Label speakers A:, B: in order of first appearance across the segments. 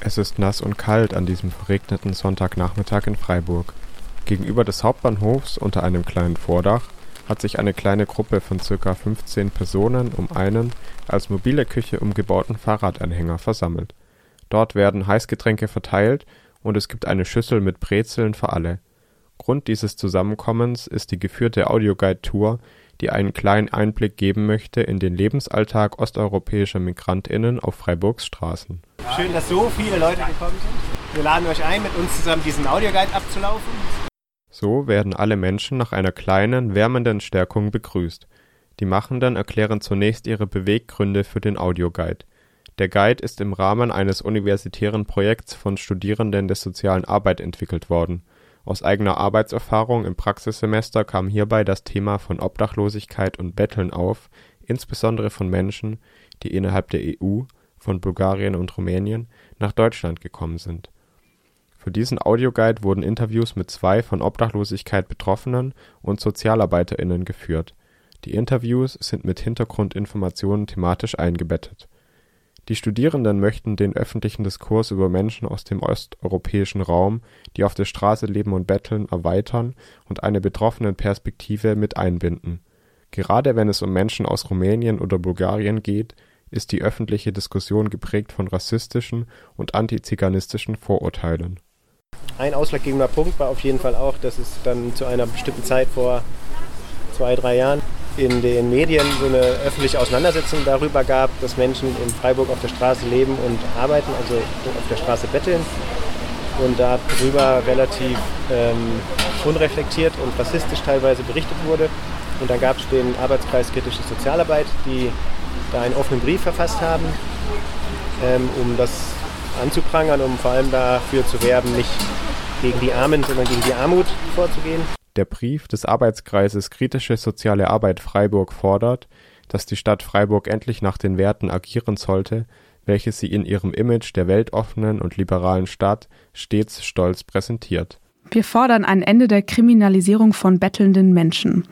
A: Es ist nass und kalt an diesem verregneten Sonntagnachmittag in Freiburg. Gegenüber des Hauptbahnhofs unter einem kleinen Vordach hat sich eine kleine Gruppe von ca. 15 Personen um einen als mobile Küche umgebauten Fahrradanhänger versammelt. Dort werden Heißgetränke verteilt und es gibt eine Schüssel mit Brezeln für alle. Grund dieses Zusammenkommens ist die geführte Audioguide-Tour, die einen kleinen Einblick geben möchte in den Lebensalltag osteuropäischer MigrantInnen auf Freiburgs Straßen.
B: Schön, dass so viele Leute gekommen sind. Wir laden euch ein, mit uns zusammen diesen Audioguide abzulaufen.
A: So werden alle Menschen nach einer kleinen, wärmenden Stärkung begrüßt. Die Machenden erklären zunächst ihre Beweggründe für den Audioguide. Der Guide ist im Rahmen eines universitären Projekts von Studierenden der sozialen Arbeit entwickelt worden aus eigener Arbeitserfahrung im Praxissemester kam hierbei das Thema von Obdachlosigkeit und Betteln auf, insbesondere von Menschen, die innerhalb der EU, von Bulgarien und Rumänien, nach Deutschland gekommen sind. Für diesen Audioguide wurden Interviews mit zwei von Obdachlosigkeit Betroffenen und SozialarbeiterInnen geführt. Die Interviews sind mit Hintergrundinformationen thematisch eingebettet die Studierenden möchten den öffentlichen Diskurs über Menschen aus dem osteuropäischen Raum, die auf der Straße leben und betteln, erweitern und eine Betroffenenperspektive mit einbinden. Gerade wenn es um Menschen aus Rumänien oder Bulgarien geht, ist die öffentliche Diskussion geprägt von rassistischen und antiziganistischen Vorurteilen.
B: Ein ausschlaggebender Punkt war auf jeden Fall auch, dass es dann zu einer bestimmten Zeit vor zwei, drei Jahren in den Medien so eine öffentliche Auseinandersetzung darüber gab, dass Menschen in Freiburg auf der Straße leben und arbeiten, also auf der Straße betteln. Und darüber relativ ähm, unreflektiert und rassistisch teilweise berichtet wurde. Und dann gab es den Arbeitskreis Kritische Sozialarbeit, die da einen offenen Brief verfasst haben, ähm, um das anzuprangern, um vor allem dafür zu werben, nicht gegen die Armen, sondern gegen die Armut vorzugehen.
A: Der Brief des Arbeitskreises Kritische Soziale Arbeit Freiburg fordert, dass die Stadt Freiburg endlich nach den Werten agieren sollte, welche sie in ihrem Image der weltoffenen und liberalen Stadt stets stolz präsentiert.
C: Wir fordern ein Ende der Kriminalisierung von bettelnden Menschen.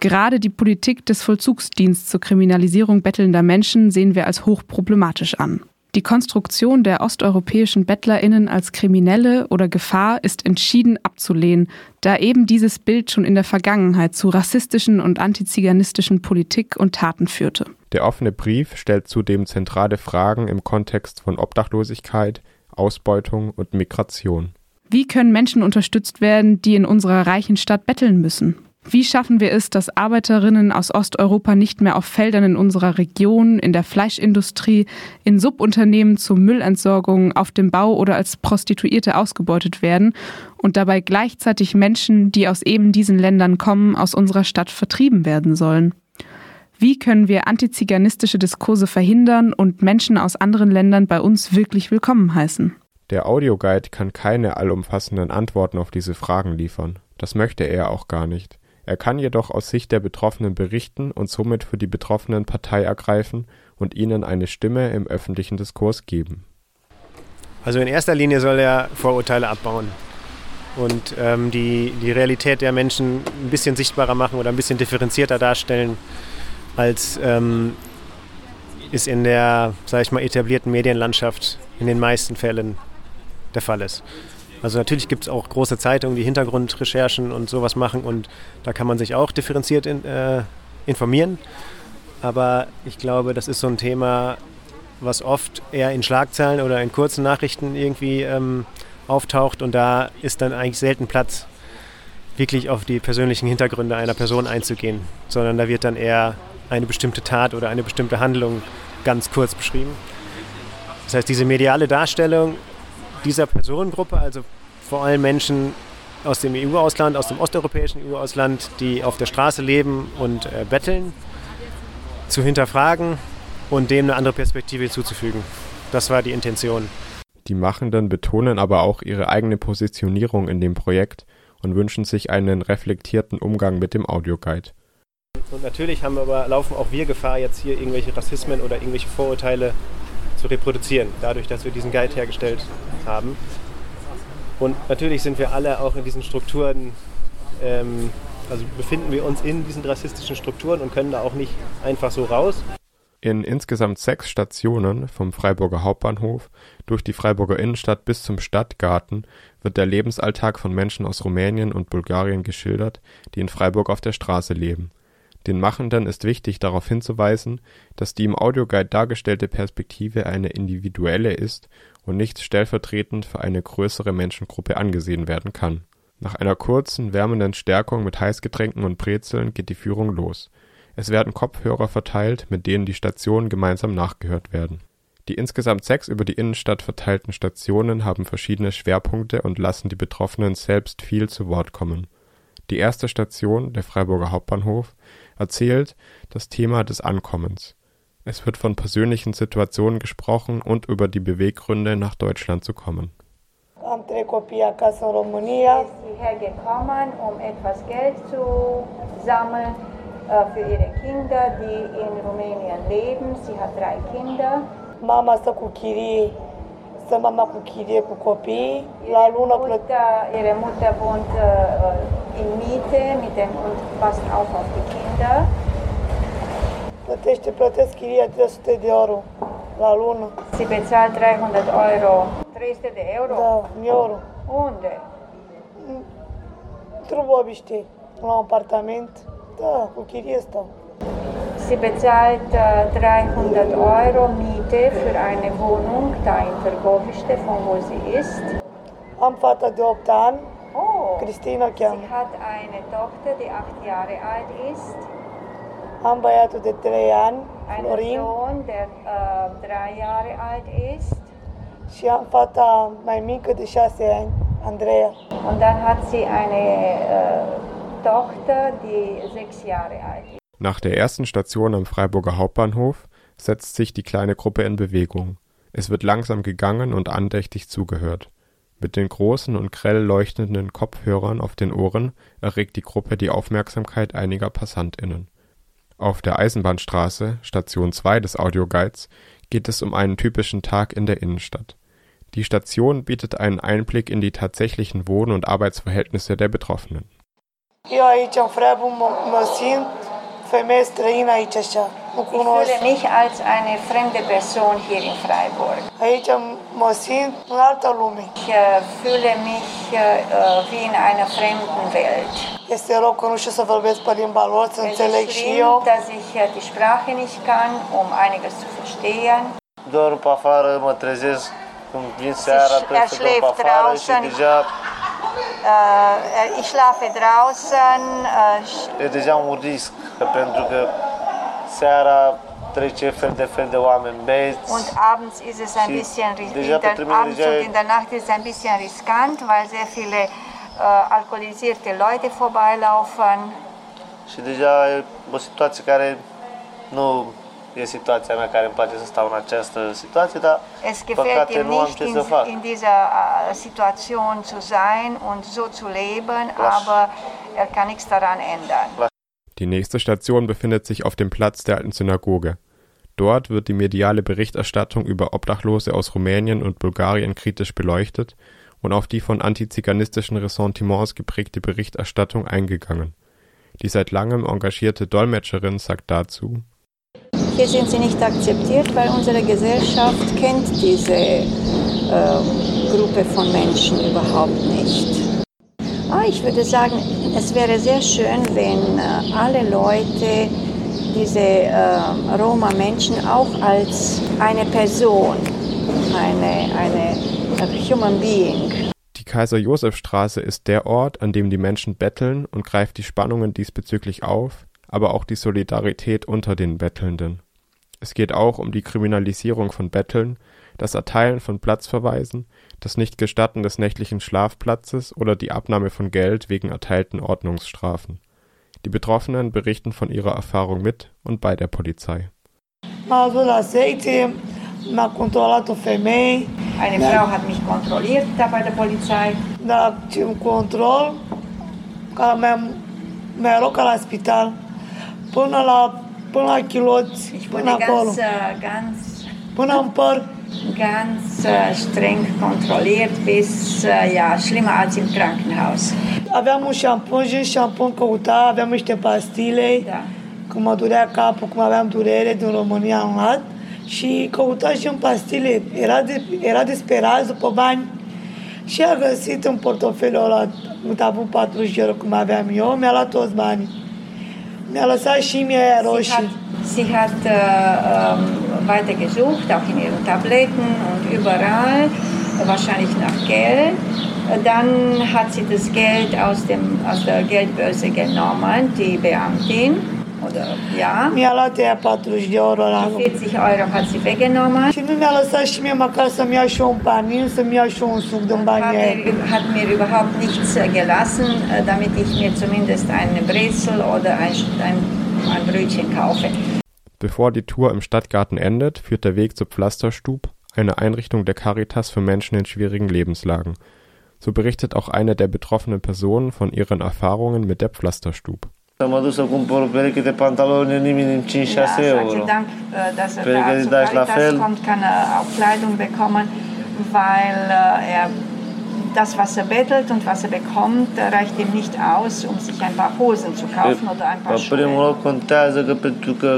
C: Gerade die Politik des Vollzugsdienstes zur Kriminalisierung bettelnder Menschen sehen wir als hochproblematisch an. Die Konstruktion der osteuropäischen Bettlerinnen als Kriminelle oder Gefahr ist entschieden abzulehnen, da eben dieses Bild schon in der Vergangenheit zu rassistischen und antiziganistischen Politik und Taten führte.
A: Der offene Brief stellt zudem zentrale Fragen im Kontext von Obdachlosigkeit, Ausbeutung und Migration.
C: Wie können Menschen unterstützt werden, die in unserer reichen Stadt betteln müssen? Wie schaffen wir es, dass Arbeiterinnen aus Osteuropa nicht mehr auf Feldern in unserer Region, in der Fleischindustrie, in Subunternehmen zur Müllentsorgung, auf dem Bau oder als Prostituierte ausgebeutet werden und dabei gleichzeitig Menschen, die aus eben diesen Ländern kommen, aus unserer Stadt vertrieben werden sollen? Wie können wir antiziganistische Diskurse verhindern und Menschen aus anderen Ländern bei uns wirklich willkommen heißen?
A: Der Audioguide kann keine allumfassenden Antworten auf diese Fragen liefern. Das möchte er auch gar nicht. Er kann jedoch aus Sicht der Betroffenen berichten und somit für die Betroffenen Partei ergreifen und ihnen eine Stimme im öffentlichen Diskurs geben.
B: Also in erster Linie soll er Vorurteile abbauen und ähm, die, die Realität der Menschen ein bisschen sichtbarer machen oder ein bisschen differenzierter darstellen, als ähm, ist in der, sage ich mal, etablierten Medienlandschaft in den meisten Fällen der Fall ist. Also natürlich gibt es auch große Zeitungen, die Hintergrundrecherchen und sowas machen und da kann man sich auch differenziert in, äh, informieren. Aber ich glaube, das ist so ein Thema, was oft eher in Schlagzeilen oder in kurzen Nachrichten irgendwie ähm, auftaucht und da ist dann eigentlich selten Platz, wirklich auf die persönlichen Hintergründe einer Person einzugehen, sondern da wird dann eher eine bestimmte Tat oder eine bestimmte Handlung ganz kurz beschrieben. Das heißt, diese mediale Darstellung dieser Personengruppe, also vor allem Menschen aus dem EU-Ausland, aus dem osteuropäischen EU-Ausland, die auf der Straße leben und äh, betteln, zu hinterfragen und dem eine andere Perspektive hinzuzufügen. Das war die Intention.
A: Die Machenden betonen aber auch ihre eigene Positionierung in dem Projekt und wünschen sich einen reflektierten Umgang mit dem Audioguide.
B: Und natürlich haben aber, laufen auch wir Gefahr, jetzt hier irgendwelche Rassismen oder irgendwelche Vorurteile zu reproduzieren, dadurch, dass wir diesen Guide hergestellt haben. Und natürlich sind wir alle auch in diesen Strukturen, ähm, also befinden wir uns in diesen rassistischen Strukturen und können da auch nicht einfach so raus.
A: In insgesamt sechs Stationen vom Freiburger Hauptbahnhof durch die Freiburger Innenstadt bis zum Stadtgarten wird der Lebensalltag von Menschen aus Rumänien und Bulgarien geschildert, die in Freiburg auf der Straße leben. Den Machenden ist wichtig, darauf hinzuweisen, dass die im Audioguide dargestellte Perspektive eine individuelle ist und nicht stellvertretend für eine größere Menschengruppe angesehen werden kann. Nach einer kurzen, wärmenden Stärkung mit Heißgetränken und Brezeln geht die Führung los es werden Kopfhörer verteilt, mit denen die Stationen gemeinsam nachgehört werden. Die insgesamt sechs über die Innenstadt verteilten Stationen haben verschiedene Schwerpunkte und lassen die Betroffenen selbst viel zu Wort kommen. Die erste Station, der Freiburger Hauptbahnhof, erzählt das Thema des Ankommens. Es wird von persönlichen Situationen gesprochen und über die Beweggründe, nach Deutschland zu kommen.
D: Am trei copii acasă în România.
E: ist hierher gekommen, um etwas Geld zu sammeln äh, für ihre Kinder, die in Rumänien leben. Sie hat drei Kinder.
D: Mama stă cu chirie, stă mama cu chirie cu copii. La lună plăt...
E: Mutter, ihre Mutter wohnt äh, in Miete mit dem, und passt auch auf die Kinder.
D: Plătește, plătesc chiria 300 de euro la lună.
E: Bezahlt 300 Euro. 300 de Euro?
D: Da, euro.
E: Unde?
D: Într-un la un apartament. Da, cu chirie stau.
E: Sie bezahlt äh, 300 Euro Miete für eine Wohnung da in Vergoviste, von wo sie ist.
D: Am fata de 8 ani,
E: Oh,
D: Cristina o
E: sie hat eine Tochter, die acht Jahre alt ist.
D: Am băiatul de 3 ani,
E: einen
D: Florin,
E: Sohn, der äh, drei Jahre alt ist.
D: și am fata mai mică de 6 ani, Andreea.
E: Und dann hat sie eine äh, Tochter, die sechs Jahre alt ist.
A: Nach der ersten Station am Freiburger Hauptbahnhof setzt sich die kleine Gruppe in Bewegung. Es wird langsam gegangen und andächtig zugehört. Mit den großen und grell leuchtenden Kopfhörern auf den Ohren erregt die Gruppe die Aufmerksamkeit einiger PassantInnen. Auf der Eisenbahnstraße, Station 2 des Audioguides, geht es um einen typischen Tag in der Innenstadt. Die Station bietet einen Einblick in die tatsächlichen Wohn- und Arbeitsverhältnisse der Betroffenen.
D: Femeie străină aici așa, nu
E: Ich fühle mich als eine fremde Person hier in Freiburg.
D: Aici mă simt în altă lume.
E: Ich äh, fühle mich äh, äh, wie in einer fremden Welt.
D: Este rău că nu știu să vorbesc pe limba lor, să
E: Es
D: înțeleg
E: ist
D: și
E: schlimm,
D: eu.
E: dass ich die Sprache nicht kann, um einiges zu verstehen.
F: Doar pe afară mă trezesc când vin seara,
E: er
F: trebuie să dau pe
E: schläft
F: afară și
E: draußen.
F: deja,
E: Äh, ich schlafe draußen. Äh,
F: e deja un risc, că pentru că seara trece fel de fel de oameni beți.
E: Und abends ist es ein
F: Sie-
E: bisschen ris-
F: déjà
E: in der,
F: pentru mine
E: abends
F: deja
E: und
F: e-
E: in der Nacht ist es ein bisschen riskant, weil sehr viele äh, alkoholisierte Leute vorbeilaufen.
F: Și deja e o situație care nu e situația mea care îmi place să stau în această situație, dar
E: Es gefällt
F: păcate
E: ihm
F: nu am
E: nicht,
F: ce
E: in,
F: să fac.
E: in dieser äh, Situation zu sein und so zu leben, aber er kann nichts daran ändern.
A: Die nächste Station befindet sich auf dem Platz der alten Synagoge. Dort wird die mediale Berichterstattung über Obdachlose aus Rumänien und Bulgarien kritisch beleuchtet und auf die von antiziganistischen Ressentiments geprägte Berichterstattung eingegangen. Die seit langem engagierte Dolmetscherin sagt dazu,
E: Hier sind sie nicht akzeptiert, weil unsere Gesellschaft kennt diese ähm, Gruppe von Menschen überhaupt nicht. Ah, ich würde sagen, es wäre sehr schön, wenn äh, alle Leute diese äh, Roma-Menschen auch als eine Person, eine, eine Human Being
A: die Kaiser-Josef-Straße ist der Ort, an dem die Menschen betteln und greift die Spannungen diesbezüglich auf, aber auch die Solidarität unter den Bettelnden. Es geht auch um die Kriminalisierung von Betteln, das Erteilen von Platzverweisen, das Nichtgestatten des nächtlichen Schlafplatzes oder die Abnahme von Geld wegen erteilten Ordnungsstrafen. Die Betroffenen berichten von ihrer Erfahrung mit und bei der Polizei.
E: Eine Frau hat mich kontrolliert da bei der Polizei.
D: de la un control, care mi-a, mi-a luat ca la spital, până la, până la chiloți,
E: Ich
D: până
E: wurde
D: acolo,
E: ganz, äh, ganz
D: până în păr.
E: ganz äh, streng kontrolliert bis, äh, ja, schlimmer als im Krankenhaus.
D: Aveam un șampon, și un șampon căuta, aveam niște pastile,
E: Da.
D: când mă durea capul, cum aveam durere din România am luat și căuta și în pastile. Era, de, era disperat după bani și a găsit în portofelul ăla, uite, a avut 40 euro cum aveam eu, mi-a luat toți banii. Lăsat și mie aia roșii.
E: Sie hat äh, ähm, weiter gesucht, auch in ihren Tabletten und überall, wahrscheinlich nach Geld. Dann hat sie das Geld aus, dem, aus der Geldbörse genommen, die Beamtin. Oder, ja.
D: Mi-a luat ea 40 de euro la
E: 40 Euro hat sie weggenommen.
D: Și nu mi-a lăsat și mie măcar să-mi iau și un panin, să-mi iau și un suc din banii
E: Hat hat mir überhaupt nichts gelassen, äh, damit ich mir zumindest eine Brezel oder ein, ein, ein Brötchen kaufe.
A: Bevor die Tour im Stadtgarten endet, führt der Weg zur Pflasterstub, eine Einrichtung der Caritas für Menschen in schwierigen Lebenslagen. So berichtet auch eine der betroffenen Personen von ihren Erfahrungen mit der Pflasterstub.
F: Am dus să cumpăr o pereche de pantaloni nimic 5-6
E: Ja,
F: euro.
E: Dank, äh, dass er
F: Wenn
E: da
F: la fel.
E: kommt, kann er auch Kleidung bekommen, weil äh, er das, was er bettelt und was er bekommt, reicht ihm nicht aus, um sich ein paar Hosen zu kaufen oder ein paar
F: Pe primul
E: Schuhe.
F: loc contează că pentru că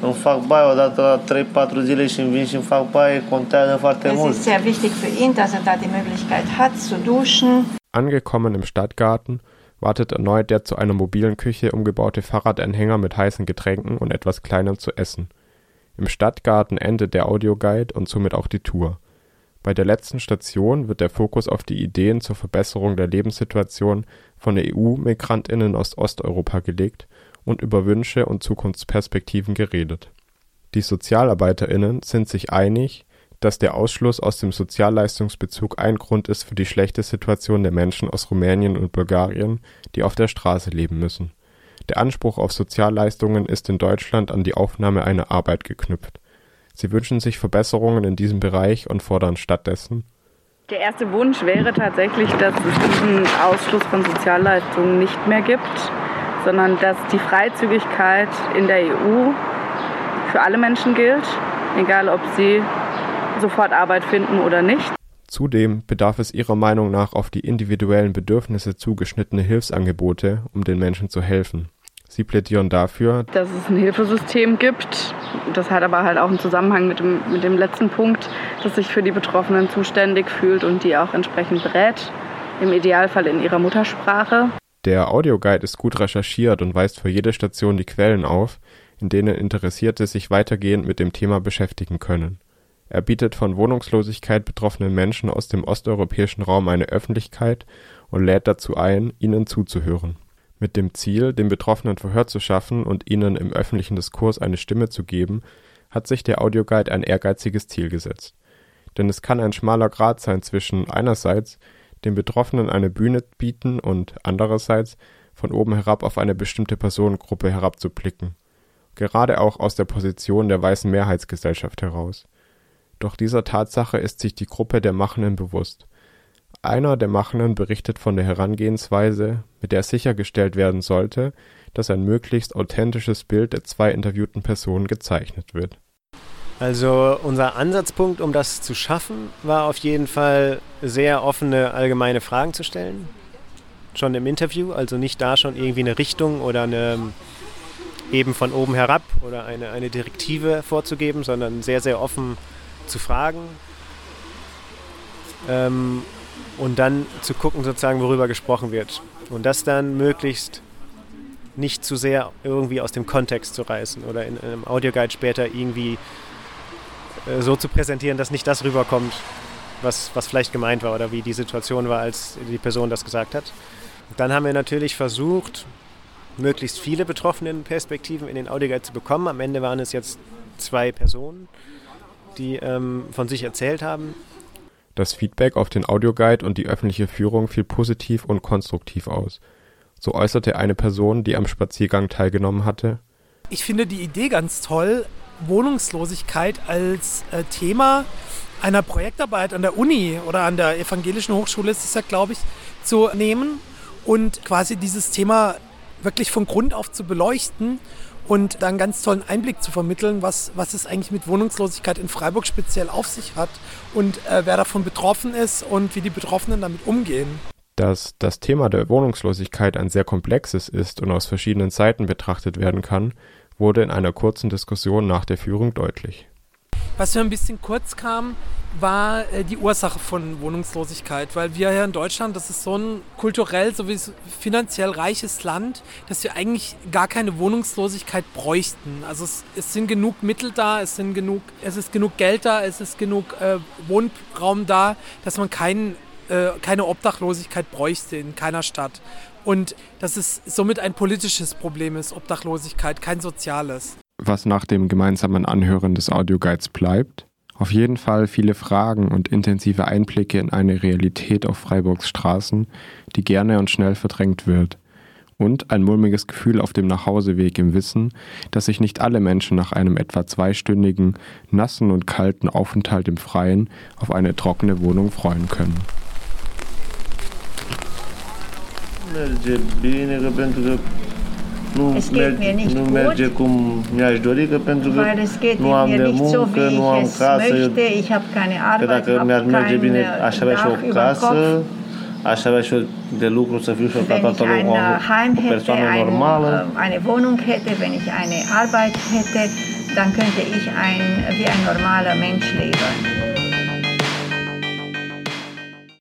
F: îmi fac baie odată la 3-4 zile și îmi vin și îmi fac baie, contează foarte
E: Es
F: mult.
E: ist sehr wichtig für ihn, dass er da die Möglichkeit hat zu duschen.
A: Angekommen im Stadtgarten wartet erneut der zu einer mobilen Küche umgebaute Fahrradanhänger mit heißen Getränken und etwas Kleinem zu essen. Im Stadtgarten endet der Audioguide und somit auch die Tour. Bei der letzten Station wird der Fokus auf die Ideen zur Verbesserung der Lebenssituation von EU-Migrantinnen aus Osteuropa gelegt und über Wünsche und Zukunftsperspektiven geredet. Die Sozialarbeiterinnen sind sich einig, dass der Ausschluss aus dem Sozialleistungsbezug ein Grund ist für die schlechte Situation der Menschen aus Rumänien und Bulgarien, die auf der Straße leben müssen. Der Anspruch auf Sozialleistungen ist in Deutschland an die Aufnahme einer Arbeit geknüpft. Sie wünschen sich Verbesserungen in diesem Bereich und fordern stattdessen
C: Der erste Wunsch wäre tatsächlich, dass es diesen Ausschluss von Sozialleistungen nicht mehr gibt, sondern dass die Freizügigkeit in der EU für alle Menschen gilt, egal ob sie sofort Arbeit finden oder nicht.
A: Zudem bedarf es ihrer Meinung nach auf die individuellen Bedürfnisse zugeschnittene Hilfsangebote, um den Menschen zu helfen. Sie plädieren dafür,
C: Dass es ein Hilfesystem gibt. Das hat aber halt auch einen Zusammenhang mit dem, mit dem letzten Punkt, dass sich für die Betroffenen zuständig fühlt und die auch entsprechend berät. Im Idealfall in ihrer Muttersprache.
A: Der Audioguide ist gut recherchiert und weist für jede Station die Quellen auf, in denen Interessierte sich weitergehend mit dem Thema beschäftigen können. Er bietet von Wohnungslosigkeit betroffenen Menschen aus dem osteuropäischen Raum eine Öffentlichkeit und lädt dazu ein, ihnen zuzuhören. Mit dem Ziel, den Betroffenen Verhör zu schaffen und ihnen im öffentlichen Diskurs eine Stimme zu geben, hat sich der Audioguide ein ehrgeiziges Ziel gesetzt. Denn es kann ein schmaler Grat sein zwischen einerseits den Betroffenen eine Bühne bieten und andererseits von oben herab auf eine bestimmte Personengruppe herabzublicken, gerade auch aus der Position der weißen Mehrheitsgesellschaft heraus. Doch dieser Tatsache ist sich die Gruppe der Machenden bewusst. Einer der Machenden berichtet von der Herangehensweise, mit der sichergestellt werden sollte, dass ein möglichst authentisches Bild der zwei interviewten Personen gezeichnet wird.
B: Also unser Ansatzpunkt, um das zu schaffen, war auf jeden Fall sehr offene allgemeine Fragen zu stellen. Schon im Interview, also nicht da schon irgendwie eine Richtung oder eine eben von oben herab oder eine, eine Direktive vorzugeben, sondern sehr, sehr offen zu fragen. Ähm, und dann zu gucken, sozusagen, worüber gesprochen wird. Und das dann möglichst nicht zu sehr irgendwie aus dem Kontext zu reißen oder in einem Audioguide später irgendwie äh, so zu präsentieren, dass nicht das rüberkommt, was, was vielleicht gemeint war oder wie die Situation war, als die Person das gesagt hat. Dann haben wir natürlich versucht, möglichst viele Betroffenenperspektiven in den Audioguide zu bekommen. Am Ende waren es jetzt zwei Personen, die ähm, von sich erzählt haben.
A: Das Feedback auf den Audioguide und die öffentliche Führung fiel positiv und konstruktiv aus. So äußerte eine Person, die am Spaziergang teilgenommen hatte,
G: Ich finde die Idee ganz toll, Wohnungslosigkeit als äh, Thema einer Projektarbeit an der Uni oder an der Evangelischen Hochschule ist es ja, glaube ich, zu nehmen und quasi dieses Thema wirklich von Grund auf zu beleuchten und dann einen ganz tollen Einblick zu vermitteln, was, was es eigentlich mit Wohnungslosigkeit in Freiburg speziell auf sich hat und äh, wer davon betroffen ist und wie die Betroffenen damit umgehen.
A: Dass das Thema der Wohnungslosigkeit ein sehr komplexes ist und aus verschiedenen Seiten betrachtet werden kann, wurde in einer kurzen Diskussion nach der Führung deutlich.
G: Was mir ein bisschen kurz kam, war äh, die Ursache von Wohnungslosigkeit, weil wir hier in Deutschland, das ist so ein kulturell sowie finanziell reiches Land, dass wir eigentlich gar keine Wohnungslosigkeit bräuchten. Also es, es sind genug Mittel da, es, sind genug, es ist genug Geld da, es ist genug äh, Wohnraum da, dass man kein, äh, keine Obdachlosigkeit bräuchte in keiner Stadt. Und dass es somit ein politisches Problem ist, Obdachlosigkeit, kein soziales
A: was nach dem gemeinsamen Anhören des Audioguides bleibt? Auf jeden Fall viele Fragen und intensive Einblicke in eine Realität auf Freiburgs Straßen, die gerne und schnell verdrängt wird. Und ein mulmiges Gefühl auf dem Nachhauseweg im Wissen, dass sich nicht alle Menschen nach einem etwa zweistündigen, nassen und kalten Aufenthalt im Freien auf eine trockene Wohnung freuen können.
F: Merge că că nu,
E: Es geht mir nicht
F: nu
E: gut,
F: merge cum mi-aș dori, că pentru că
E: weil es geht
F: nu am
E: mir
F: de
E: nicht so,
F: muncă,
E: wie
F: nu
E: ich
F: am casă.
E: möchte. Ich habe keine
F: Că
E: Arbeit,
F: dacă
E: habe
F: mi-ar merge bine,
E: äh,
F: aș avea și o casă, aș avea și eu de lucru să fiu și ca
E: Wenn ich
F: toată lumea, o
E: hätte,
F: persoană
E: ein,
F: normală.
E: eine Wohnung hätte, wenn ich eine Arbeit hätte, dann könnte ich ein, wie ein normaler Mensch leben.